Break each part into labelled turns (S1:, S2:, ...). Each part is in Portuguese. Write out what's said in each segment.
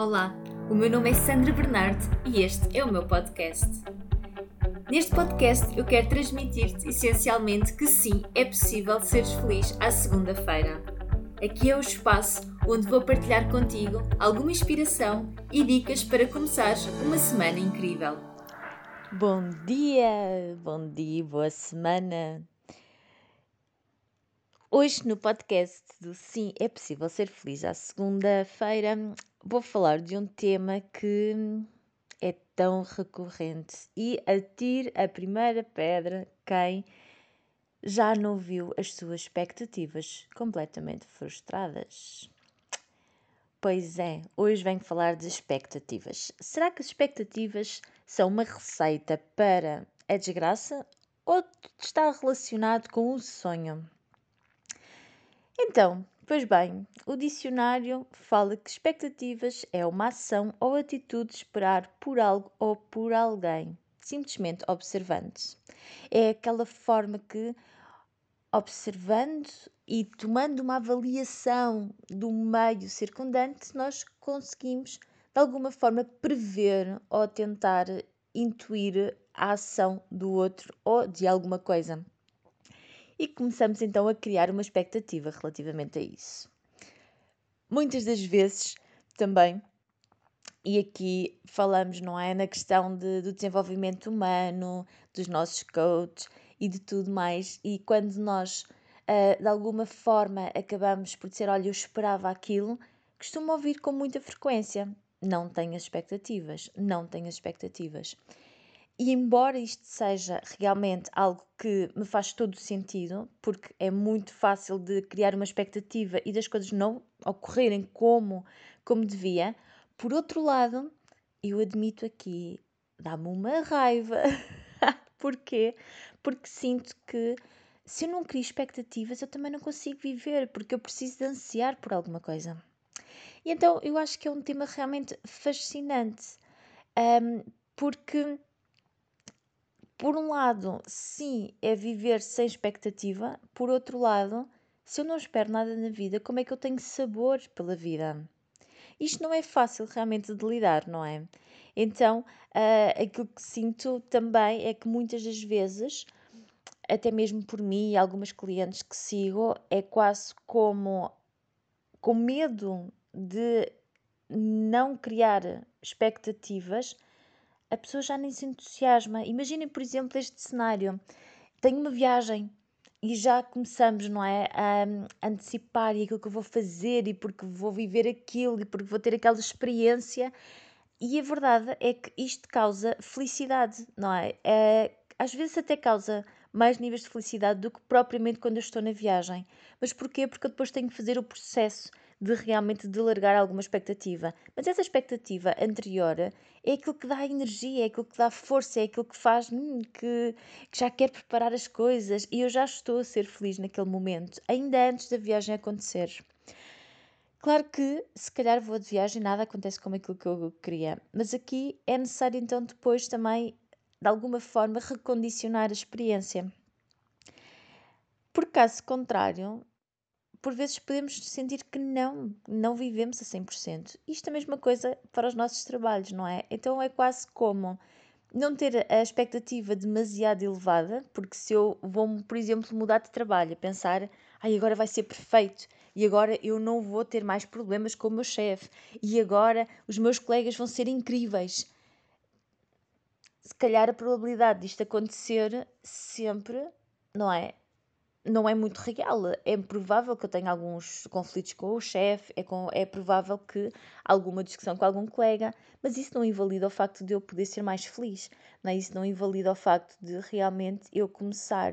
S1: Olá, o meu nome é Sandra Bernardo e este é o meu podcast. Neste podcast eu quero transmitir-te essencialmente que sim, é possível seres feliz à segunda-feira. Aqui é o espaço onde vou partilhar contigo alguma inspiração e dicas para começares uma semana incrível.
S2: Bom dia, bom dia, boa semana. Hoje no podcast do Sim é possível ser feliz à segunda-feira, vou falar de um tema que é tão recorrente e atire a primeira pedra quem já não viu as suas expectativas completamente frustradas. Pois é, hoje venho falar de expectativas. Será que as expectativas são uma receita para a desgraça ou está relacionado com o sonho? Então, pois bem, o dicionário fala que expectativas é uma ação ou atitude de esperar por algo ou por alguém, simplesmente observando. É aquela forma que, observando e tomando uma avaliação do meio circundante, nós conseguimos de alguma forma prever ou tentar intuir a ação do outro ou de alguma coisa e começamos então a criar uma expectativa relativamente a isso. Muitas das vezes também, e aqui falamos, não é, na questão de, do desenvolvimento humano, dos nossos coaches e de tudo mais, e quando nós uh, de alguma forma acabamos por dizer, olha, eu esperava aquilo, costumo ouvir com muita frequência. Não tenho expectativas, não tenho expectativas. E embora isto seja realmente algo que me faz todo sentido, porque é muito fácil de criar uma expectativa e das coisas não ocorrerem como, como devia, por outro lado, eu admito aqui, dá-me uma raiva. Porquê? Porque sinto que se eu não crio expectativas, eu também não consigo viver, porque eu preciso de ansiar por alguma coisa. E então eu acho que é um tema realmente fascinante, um, porque por um lado, sim, é viver sem expectativa, por outro lado, se eu não espero nada na vida, como é que eu tenho sabor pela vida? Isto não é fácil realmente de lidar, não é? Então, uh, aquilo que sinto também é que muitas das vezes, até mesmo por mim e algumas clientes que sigo, é quase como com medo de não criar expectativas a pessoa já nem se entusiasma. Imaginem, por exemplo, este cenário. Tenho uma viagem e já começamos, não é? A antecipar e aquilo que eu vou fazer e porque vou viver aquilo e porque vou ter aquela experiência. E a verdade é que isto causa felicidade, não é? é às vezes até causa mais níveis de felicidade do que propriamente quando eu estou na viagem. Mas porquê? Porque eu depois tenho que fazer o processo de realmente de largar alguma expectativa. Mas essa expectativa anterior é aquilo que dá energia, é aquilo que dá força, é aquilo que faz hum, que, que já quer preparar as coisas e eu já estou a ser feliz naquele momento, ainda antes da viagem acontecer. Claro que, se calhar vou de viagem, nada acontece como aquilo que eu queria, mas aqui é necessário então depois também, de alguma forma, recondicionar a experiência. Por caso contrário, por vezes podemos sentir que não, não vivemos a 100%. Isto é a mesma coisa para os nossos trabalhos, não é? Então é quase como não ter a expectativa demasiado elevada, porque se eu vou, por exemplo, mudar de trabalho, pensar, ai, agora vai ser perfeito, e agora eu não vou ter mais problemas com o meu chefe, e agora os meus colegas vão ser incríveis. Se calhar a probabilidade disto acontecer sempre, não é? Não é muito real. É provável que eu tenha alguns conflitos com o chefe, é, com, é provável que alguma discussão com algum colega, mas isso não invalida o facto de eu poder ser mais feliz, não é? isso não invalida o facto de realmente eu começar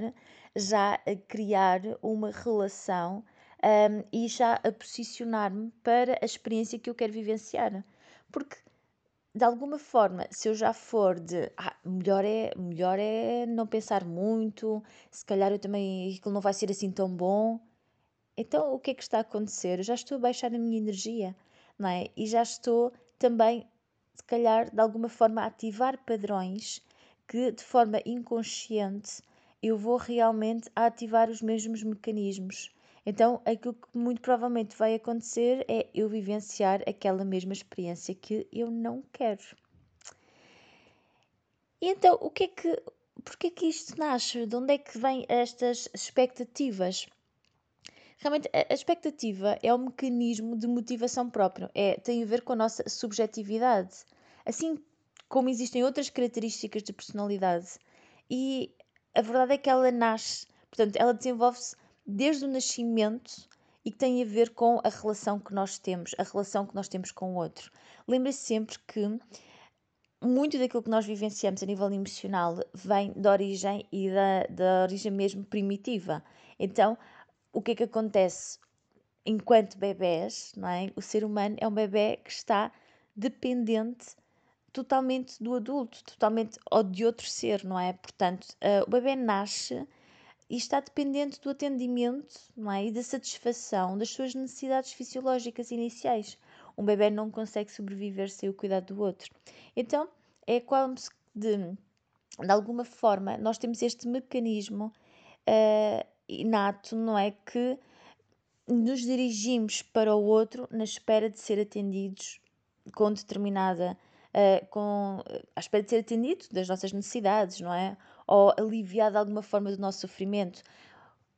S2: já a criar uma relação um, e já a posicionar-me para a experiência que eu quero vivenciar. Porque de alguma forma, se eu já for de ah, melhor é, melhor é não pensar muito, se calhar eu também aquilo não vai ser assim tão bom. Então o que é que está a acontecer? Eu já estou a baixar a minha energia, não é? E já estou também, se calhar, de alguma forma, a ativar padrões que de forma inconsciente eu vou realmente ativar os mesmos mecanismos. Então, aquilo que muito provavelmente vai acontecer é eu vivenciar aquela mesma experiência que eu não quero. E então, o que é que, porquê que isto nasce? De onde é que vêm estas expectativas? Realmente, a expectativa é um mecanismo de motivação próprio, é, tem a ver com a nossa subjetividade. Assim como existem outras características de personalidade. E a verdade é que ela nasce, portanto, ela desenvolve-se desde o nascimento e que tem a ver com a relação que nós temos, a relação que nós temos com o outro. Lembre-se sempre que muito daquilo que nós vivenciamos a nível emocional vem da origem e da, da origem mesmo primitiva. Então, o que é que acontece? Enquanto bebés, não é? o ser humano é um bebê que está dependente totalmente do adulto, totalmente ou de outro ser, não é? Portanto, uh, o bebê nasce e está dependente do atendimento não é? e da satisfação das suas necessidades fisiológicas iniciais. Um bebê não consegue sobreviver sem o cuidado do outro. Então, é como se de, de alguma forma nós temos este mecanismo uh, inato, não é? Que nos dirigimos para o outro na espera de ser atendidos com determinada. Uh, com, à espera de ser atendido das nossas necessidades, não é? Ou aliviar de alguma forma do nosso sofrimento.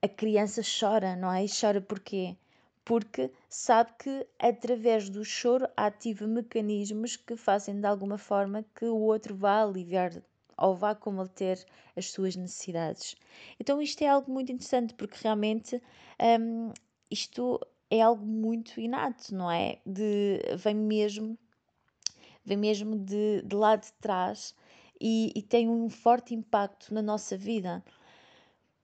S2: A criança chora, não é? E chora porquê? Porque sabe que através do choro ativa mecanismos que fazem de alguma forma que o outro vá aliviar ou vá combater as suas necessidades. Então isto é algo muito interessante porque realmente um, isto é algo muito inato, não é? De, vem mesmo, vem mesmo de, de lá de trás e, e tem um forte impacto na nossa vida.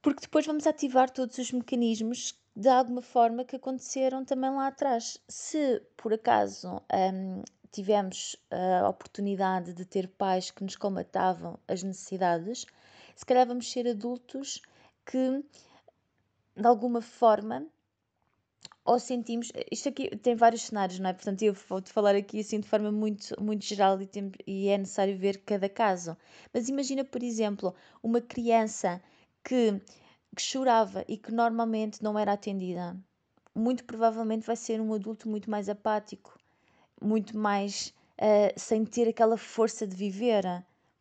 S2: Porque depois vamos ativar todos os mecanismos de alguma forma que aconteceram também lá atrás. Se por acaso um, tivemos a oportunidade de ter pais que nos comatavam as necessidades, se calhar vamos ser adultos que, de alguma forma, ou sentimos. Isto aqui tem vários cenários, não é? Portanto, eu vou-te falar aqui assim de forma muito, muito geral e, tem, e é necessário ver cada caso. Mas imagina, por exemplo, uma criança que, que chorava e que normalmente não era atendida. Muito provavelmente vai ser um adulto muito mais apático, muito mais uh, sem ter aquela força de viver,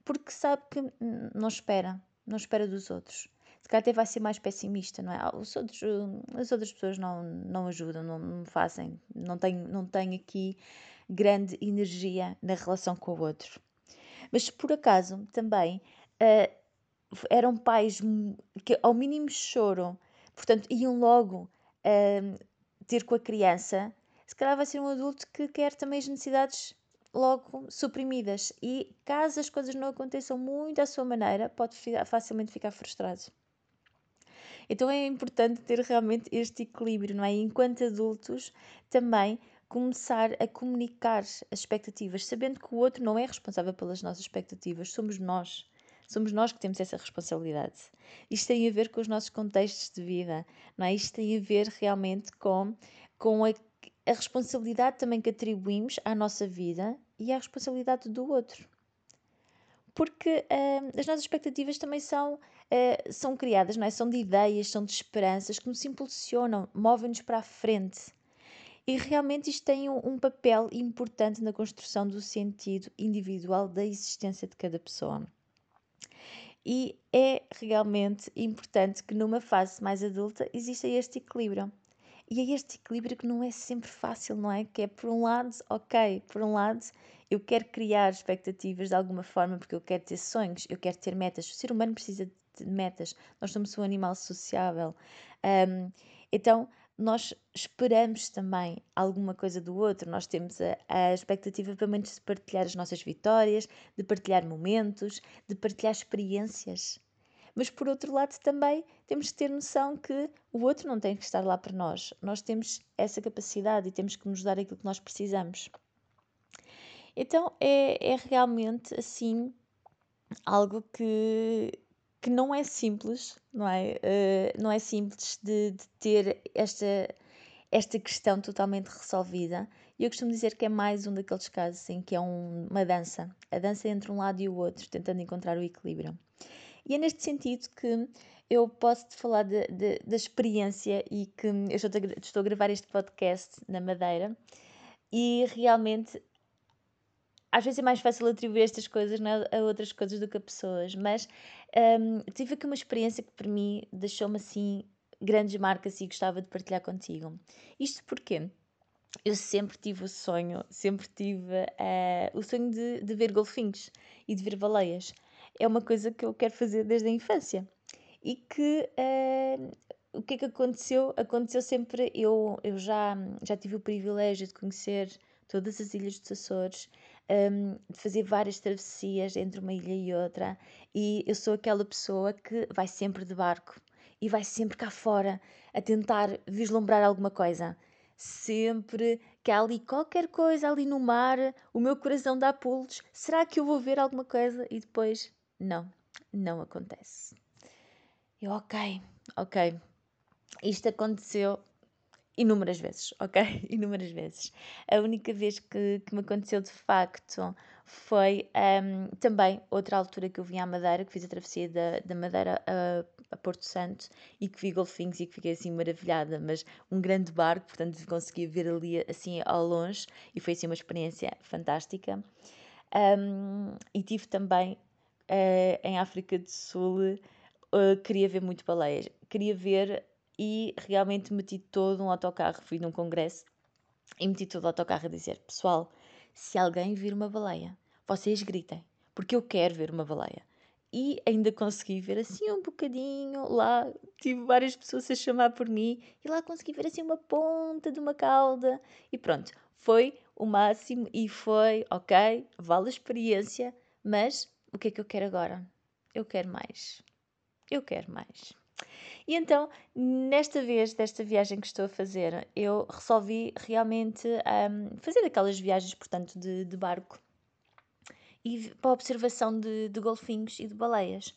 S2: porque sabe que não espera, não espera dos outros. Se calhar até vai ser mais pessimista, não é? Ah, os outros, as outras pessoas não, não ajudam, não, não fazem, não têm não tem aqui grande energia na relação com o outro. Mas por acaso também uh, eram pais que ao mínimo choro, portanto iam logo uh, ter com a criança, se calhar vai ser um adulto que quer também as necessidades logo suprimidas e caso as coisas não aconteçam muito à sua maneira, pode facilmente ficar frustrado. Então é importante ter realmente este equilíbrio, não é? enquanto adultos, também começar a comunicar as expectativas, sabendo que o outro não é responsável pelas nossas expectativas, somos nós. Somos nós que temos essa responsabilidade. Isto tem a ver com os nossos contextos de vida, não é? Isto tem a ver realmente com, com a a responsabilidade também que atribuímos à nossa vida e à responsabilidade do outro. Porque uh, as nossas expectativas também são, uh, são criadas, não é? são de ideias, são de esperanças que nos impulsionam, movem-nos para a frente. E realmente isto tem um, um papel importante na construção do sentido individual da existência de cada pessoa. E é realmente importante que numa fase mais adulta exista este equilíbrio. E é este equilíbrio que não é sempre fácil, não é? Que é por um lado, ok, por um lado eu quero criar expectativas de alguma forma porque eu quero ter sonhos, eu quero ter metas. O ser humano precisa de metas, nós somos um animal sociável. Um, então, nós esperamos também alguma coisa do outro, nós temos a, a expectativa pelo menos de partilhar as nossas vitórias, de partilhar momentos, de partilhar experiências. Mas por outro lado também temos que ter noção que o outro não tem que estar lá para nós. Nós temos essa capacidade e temos que nos dar aquilo que nós precisamos. Então é, é realmente assim algo que, que não é simples, não é? Uh, não é simples de, de ter esta, esta questão totalmente resolvida. E eu costumo dizer que é mais um daqueles casos em que é um, uma dança a dança entre um lado e o outro, tentando encontrar o equilíbrio. E é neste sentido que eu posso te falar de, de, da experiência e que eu estou a, estou a gravar este podcast na Madeira e realmente às vezes é mais fácil atribuir estas coisas né, a outras coisas do que a pessoas, mas um, tive aqui uma experiência que para mim deixou-me assim grandes marcas e gostava de partilhar contigo. Isto porque eu sempre tive o sonho, sempre tive uh, o sonho de, de ver golfinhos e de ver baleias. É uma coisa que eu quero fazer desde a infância. E que uh, o que é que aconteceu? Aconteceu sempre, eu, eu já, já tive o privilégio de conhecer todas as ilhas dos Açores, um, de fazer várias travessias entre uma ilha e outra, e eu sou aquela pessoa que vai sempre de barco e vai sempre cá fora a tentar vislumbrar alguma coisa. Sempre que há ali qualquer coisa ali no mar, o meu coração dá pulos. Será que eu vou ver alguma coisa? E depois, não, não acontece. Eu, ok, ok. Isto aconteceu inúmeras vezes, ok? Inúmeras vezes. A única vez que, que me aconteceu de facto foi um, também outra altura que eu vim à Madeira, que fiz a travessia da, da Madeira a, a, Porto Santo e que vi golfinhos e que fiquei assim maravilhada, mas um grande barco, portanto conseguia ver ali assim ao longe e foi assim uma experiência fantástica. Um, e tive também uh, em África do Sul, uh, queria ver muito baleias, queria ver e realmente meti todo um autocarro, fui num congresso e meti todo o autocarro a dizer: Pessoal, se alguém vir uma baleia, vocês gritem, porque eu quero ver uma baleia. E ainda consegui ver assim um bocadinho lá, tive várias pessoas a chamar por mim e lá consegui ver assim uma ponta de uma cauda e pronto, foi o máximo e foi ok, vale a experiência, mas o que é que eu quero agora? Eu quero mais. Eu quero mais. E então, nesta vez, desta viagem que estou a fazer, eu resolvi realmente um, fazer aquelas viagens, portanto, de, de barco e para a observação de, de golfinhos e de baleias.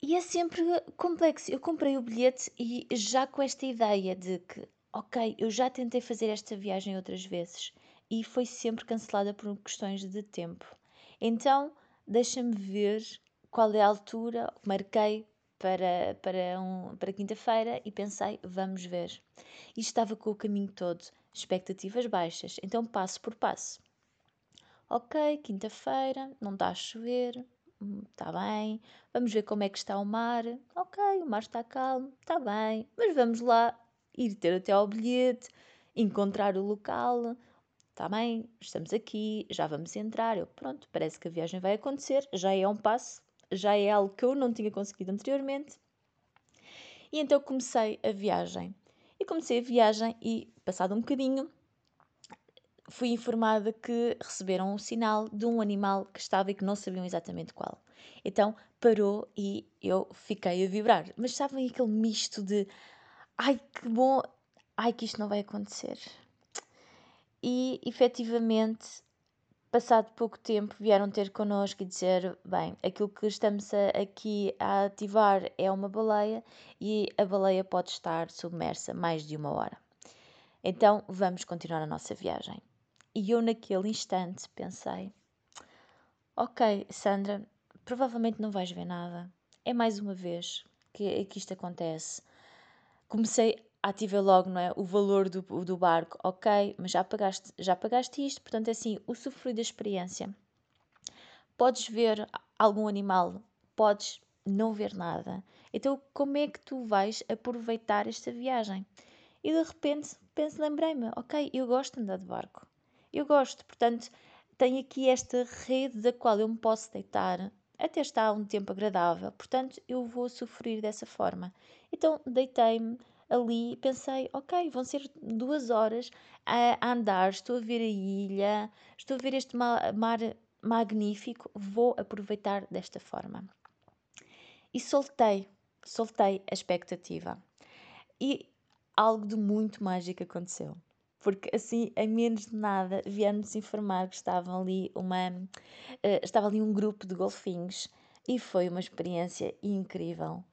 S2: E é sempre complexo. Eu comprei o bilhete e já com esta ideia de que, ok, eu já tentei fazer esta viagem outras vezes e foi sempre cancelada por questões de tempo. Então, deixa-me ver qual é a altura, marquei para, para, um, para quinta-feira e pensei, vamos ver. E estava com o caminho todo, expectativas baixas, então passo por passo. Ok, quinta-feira, não está a chover, está bem. Vamos ver como é que está o mar. Ok, o mar está calmo, está bem. Mas vamos lá ir ter até ao bilhete, encontrar o local. Está bem, estamos aqui, já vamos entrar. Eu, pronto, parece que a viagem vai acontecer, já é um passo já é algo que eu não tinha conseguido anteriormente. E então comecei a viagem. E comecei a viagem e, passado um bocadinho, fui informada que receberam um sinal de um animal que estava e que não sabiam exatamente qual. Então parou e eu fiquei a vibrar. Mas sabem aquele misto de ai que bom, ai que isto não vai acontecer. E efetivamente passado pouco tempo, vieram ter connosco e dizer: bem, aquilo que estamos a, aqui a ativar é uma baleia e a baleia pode estar submersa mais de uma hora. Então vamos continuar a nossa viagem. E eu, naquele instante, pensei: ok, Sandra, provavelmente não vais ver nada. É mais uma vez que, que isto acontece. Comecei ativa logo não é, o valor do, do barco, ok, mas já pagaste, já pagaste isto, portanto, é assim, o sofrer da experiência. Podes ver algum animal, podes não ver nada. Então, como é que tu vais aproveitar esta viagem? E de repente, penso, lembrei-me, ok, eu gosto de andar de barco. Eu gosto, portanto, tenho aqui esta rede da qual eu me posso deitar até está um tempo agradável, portanto, eu vou sofrer dessa forma. Então, deitei-me, ali pensei, ok, vão ser duas horas a andar, estou a ver a ilha, estou a ver este mar, magnífico, vou aproveitar desta forma. E soltei, soltei a expectativa. E algo de muito mágico aconteceu. Porque assim, em menos de nada, vieram-nos informar que estavam ali uma, uh, estava ali um grupo de golfinhos e foi uma experiência incrível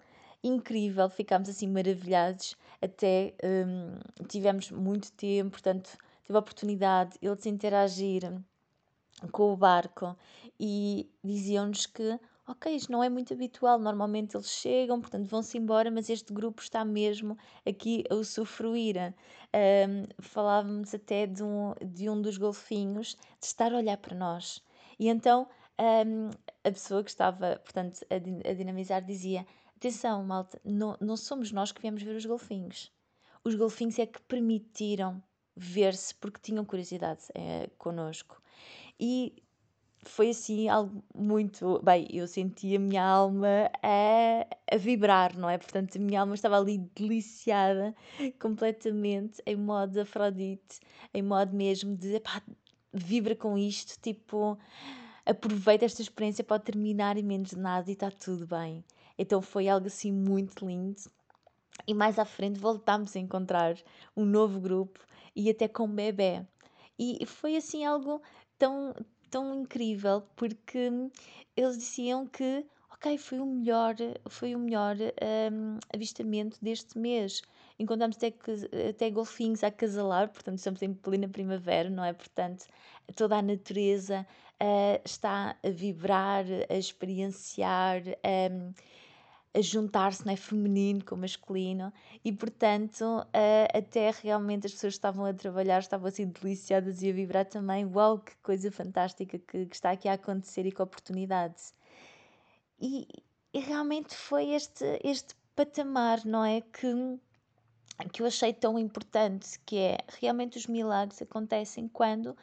S2: incrível, ficámos assim maravilhados, até um, tivemos muito tempo, portanto, tive a oportunidade eles interagir com o barco e diziam-nos que, ok, isto não é muito habitual, normalmente eles chegam, portanto vão-se embora, mas este grupo está mesmo aqui a usufruir. Um, falávamos até de um, de um dos golfinhos de estar a olhar para nós. E então um, a pessoa que estava, portanto, a, a dinamizar dizia: Atenção, malta, não, não somos nós que viemos ver os golfinhos. Os golfinhos é que permitiram ver-se porque tinham curiosidade é, connosco. E foi assim algo muito. Bem, eu senti a minha alma a, a vibrar, não é? Portanto, a minha alma estava ali deliciada completamente, em modo Afrodite, em modo mesmo de pá, vibra com isto, tipo, aproveita esta experiência, pode terminar em menos de nada e está tudo bem. Então foi algo assim muito lindo. E mais à frente voltámos a encontrar um novo grupo e até com bebê. E foi assim algo tão, tão incrível porque eles diziam que ok, foi o melhor, foi o melhor um, avistamento deste mês. Encontramos até, até golfinhos a acasalar, portanto estamos em plena primavera, não é? Portanto, toda a natureza uh, está a vibrar, a experienciar, um, a juntar-se, não é? Feminino com masculino, e portanto, uh, até realmente as pessoas que estavam a trabalhar estavam assim deliciadas e a vibrar também. Uau, que coisa fantástica que, que está aqui a acontecer e que oportunidade! E, e realmente foi este, este patamar, não é? Que, que eu achei tão importante, que é realmente os milagres acontecem quando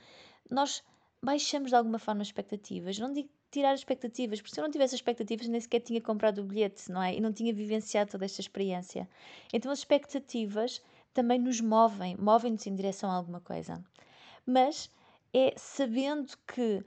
S2: nós baixamos de alguma forma expectativas. Não digo tirar expectativas, porque se eu não tivesse expectativas, nem sequer tinha comprado o bilhete, não é? E não tinha vivenciado toda esta experiência. Então as expectativas também nos movem, movem-nos em direção a alguma coisa. Mas é sabendo que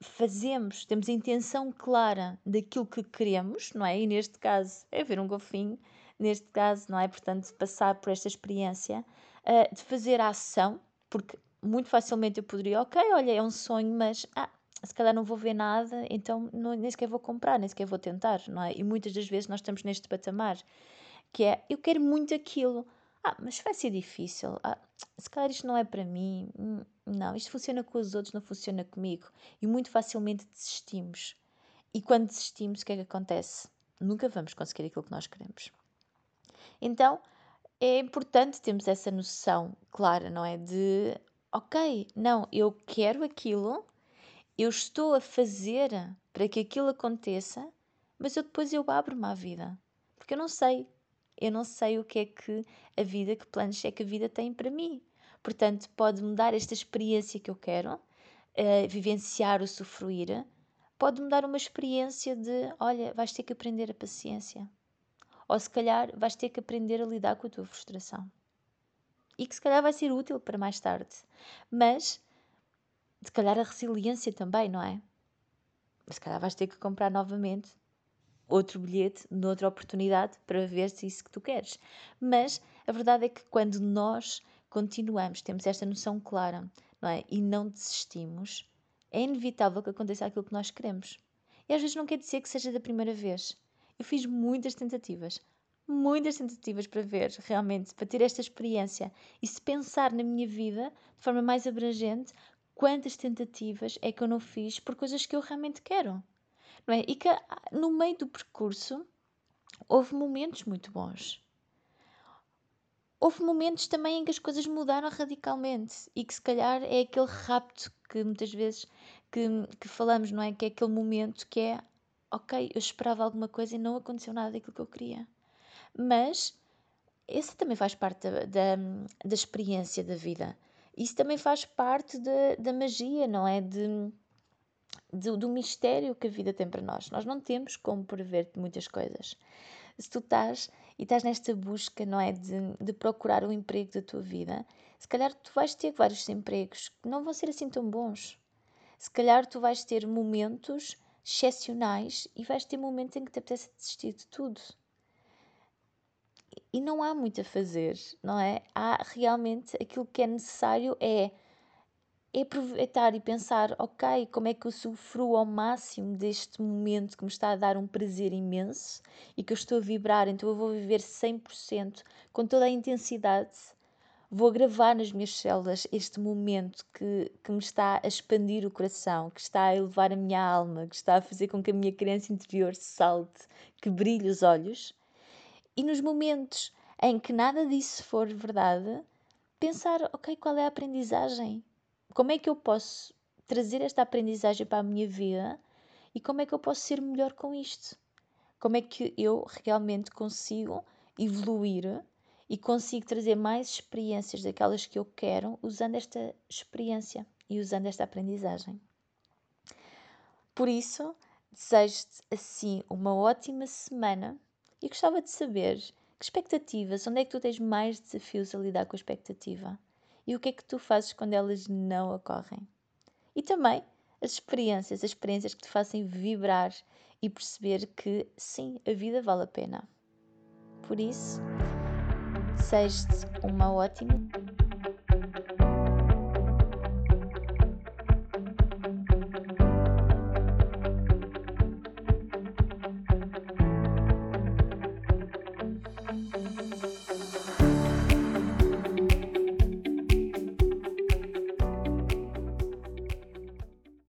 S2: fazemos, temos a intenção clara daquilo que queremos, não é? E neste caso é ver um golfinho, neste caso, não é? Portanto, passar por esta experiência, uh, de fazer a ação, porque muito facilmente eu poderia, ok, olha, é um sonho, mas ah, se calhar não vou ver nada, então não, nem sequer vou comprar, nem sequer vou tentar, não é? E muitas das vezes nós estamos neste patamar, que é, eu quero muito aquilo, ah, mas vai ser difícil, ah, se calhar isto não é para mim, hum, não, isto funciona com os outros, não funciona comigo. E muito facilmente desistimos. E quando desistimos, o que é que acontece? Nunca vamos conseguir aquilo que nós queremos. Então, é importante termos essa noção clara, não é? De, ok, não, eu quero aquilo, eu estou a fazer para que aquilo aconteça, mas eu depois eu abro-me à vida. Porque eu não sei. Eu não sei o que é que a vida, que planos é que a vida tem para mim. Portanto, pode-me dar esta experiência que eu quero, uh, vivenciar, usufruir. Pode-me dar uma experiência de: olha, vais ter que aprender a paciência. Ou se calhar vais ter que aprender a lidar com a tua frustração. E que se calhar vai ser útil para mais tarde. Mas, se calhar a resiliência também, não é? Se calhar vais ter que comprar novamente outro bilhete, noutra oportunidade, para ver se é isso que tu queres. Mas a verdade é que quando nós continuamos, temos esta noção clara, não é? E não desistimos, é inevitável que aconteça aquilo que nós queremos. E às vezes não quer dizer que seja da primeira vez. Eu fiz muitas tentativas, muitas tentativas para ver, realmente, para ter esta experiência. E se pensar na minha vida de forma mais abrangente, quantas tentativas é que eu não fiz por coisas que eu realmente quero? Não é? E que no meio do percurso houve momentos muito bons houve momentos também em que as coisas mudaram radicalmente e que se calhar é aquele rapto que muitas vezes que, que falamos, não é? Que é aquele momento que é ok, eu esperava alguma coisa e não aconteceu nada daquilo que eu queria. Mas esse também faz parte da, da, da experiência da vida. Isso também faz parte de, da magia, não é? De, de, do mistério que a vida tem para nós. Nós não temos como prever muitas coisas. Se tu estás e estás nesta busca, não é? De, de procurar o emprego da tua vida, se calhar tu vais ter vários empregos que não vão ser assim tão bons. Se calhar tu vais ter momentos excepcionais e vais ter momentos em que te apetece desistir de tudo. E não há muito a fazer, não é? Há realmente aquilo que é necessário é aproveitar e pensar, ok, como é que eu sofro ao máximo deste momento que me está a dar um prazer imenso e que eu estou a vibrar, então eu vou viver 100% com toda a intensidade, Vou gravar nas minhas células este momento que, que me está a expandir o coração, que está a elevar a minha alma, que está a fazer com que a minha criança interior salte, que brilhe os olhos. E nos momentos em que nada disso for verdade, pensar, ok, qual é a aprendizagem? Como é que eu posso trazer esta aprendizagem para a minha vida e como é que eu posso ser melhor com isto? Como é que eu realmente consigo evoluir e consigo trazer mais experiências daquelas que eu quero usando esta experiência e usando esta aprendizagem? Por isso, desejo-te assim uma ótima semana e gostava de saber que expectativas, onde é que tu tens mais desafios a lidar com a expectativa? E o que é que tu fazes quando elas não ocorrem? E também as experiências, as experiências que te fazem vibrar e perceber que sim, a vida vale a pena. Por isso, desejo-te uma ótima